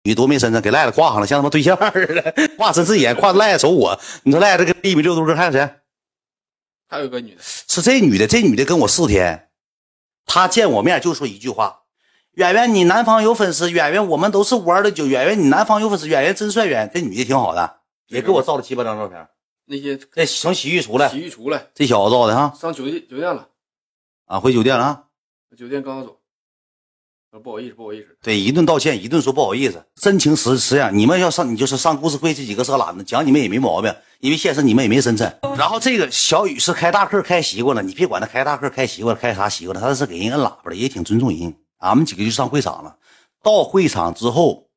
女多没身子，给赖子挂上了，像他妈对象似的，挂针刺眼，挂赖子瞅我。你说赖子跟一米六多个，还有谁？还有个女的，是这女的，这女的跟我四天，她见我面就说一句话。圆圆，你南方有粉丝。圆圆，我们都是五二的九。圆圆，你南方有粉丝。圆圆真帅。圆，这女的挺好的，也给我照了七八张照片。那些这从洗浴出来，洗浴出来，这小子照的哈。上酒店酒店了，啊，回酒店了啊。酒店刚刚走，不好意思，不好意思。对，一顿道歉，一顿说不好意思，真情实实呀。你们要上，你就是上故事会这几个色懒子讲你们也没毛病，因为现实你们也没深沉。然后这个小雨是开大客开习惯了，你别管他开大客开习惯了，开啥习惯了，他是给人摁喇叭的，也挺尊重人。俺们几个就上会场了，到会场之后，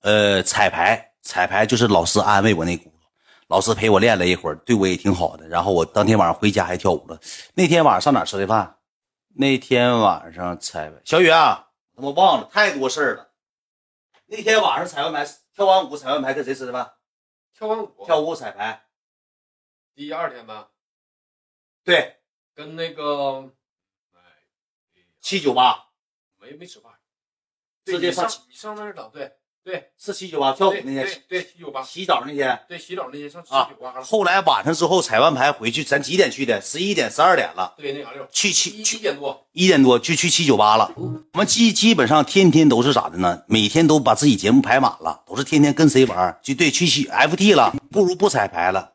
呃，彩排，彩排就是老师安慰我那轱辘，老师陪我练了一会儿，对我也挺好的。然后我当天晚上回家还跳舞了。那天晚上上哪吃的饭？那天晚上彩排，小雨啊，他妈忘了，太多事儿了。那天晚上彩完排，跳完舞彩完排跟谁吃的饭？跳完舞，跳舞彩排，第二天吧。对，跟那个，七九八。没没吃饭，直接上你上那儿等，对对，是七九八跳舞那天，对七九八洗澡那天，对洗澡那天上七九八。后来晚上之后彩完牌回去，咱几点去的？十一点、十二点了。对，那啥六去七一点多，一点多就去七九八了。我们基基本上天天都是咋的呢？每天都把自己节目排满了，都是天天跟谁玩就对，去去 FT 了，不如不彩排了。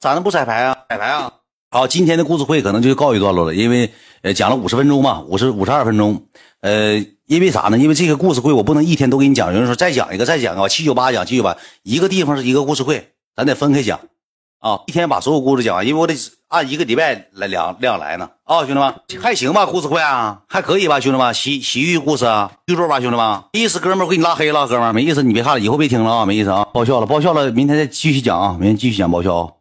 咋能不彩排啊？彩排啊！好，今天的故事会可能就告一段落了，因为呃讲了五十分钟嘛，五十五十二分钟。呃，因为啥呢？因为这个故事会我不能一天都给你讲。有人说再讲一个，再讲个，七九八讲七九八，一个地方是一个故事会，咱得分开讲啊。一天把所有故事讲完，因为我得按一个礼拜来量量来呢。啊，兄弟们还行吧？故事会啊，还可以吧？兄弟们洗洗浴故事啊，就说吧，兄弟们，意思，哥们我给你拉黑了，哥们没意思，你别看了，以后别听了啊，没意思啊，爆笑了，爆笑了，明天再继续讲啊，明天继续讲爆笑。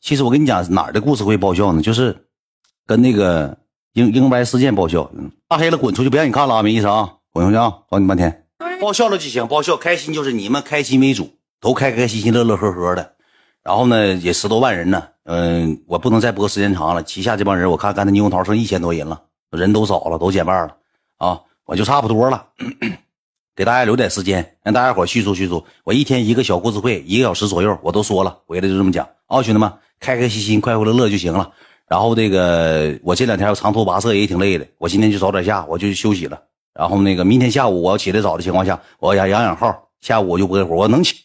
其实我跟你讲哪儿的故事会爆笑呢？就是跟那个。英英白事件爆笑，拉黑了滚出去，不让你看了啊，没意思啊，滚出去啊，找你半天。爆笑了就行，爆笑开心就是你们开心为主，都开开心心、乐乐呵呵的。然后呢，也十多万人呢，嗯，我不能再播时间长了。旗下这帮人，我看刚才猕猴桃剩一千多人了，人都少了，都减半了啊，我就差不多了。给大家留点时间，让大家伙叙述叙述。我一天一个小故事会，一个小时左右，我都说了，回来就这么讲啊，兄弟们，开开心心、快快乐乐就行了。然后这个我这两天要长途跋涉也挺累的，我今天就早点下，我就休息了。然后那个明天下午我要起来早的情况下，我要养养号，下午我就播一会儿，我能起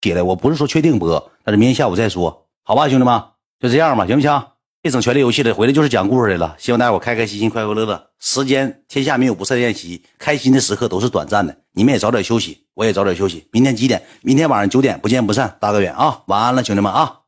起来。我不是说确定播，但是明天下午再说，好吧，兄弟们，就这样吧，行不行？别整权力游戏了，回来就是讲故事来了。希望大家伙开开心心、快快乐乐。时间天下没有不散宴席，开心的时刻都是短暂的。你们也早点休息，我也早点休息。明天几点？明天晚上九点，不见不散。大个远啊，晚安了，兄弟们啊。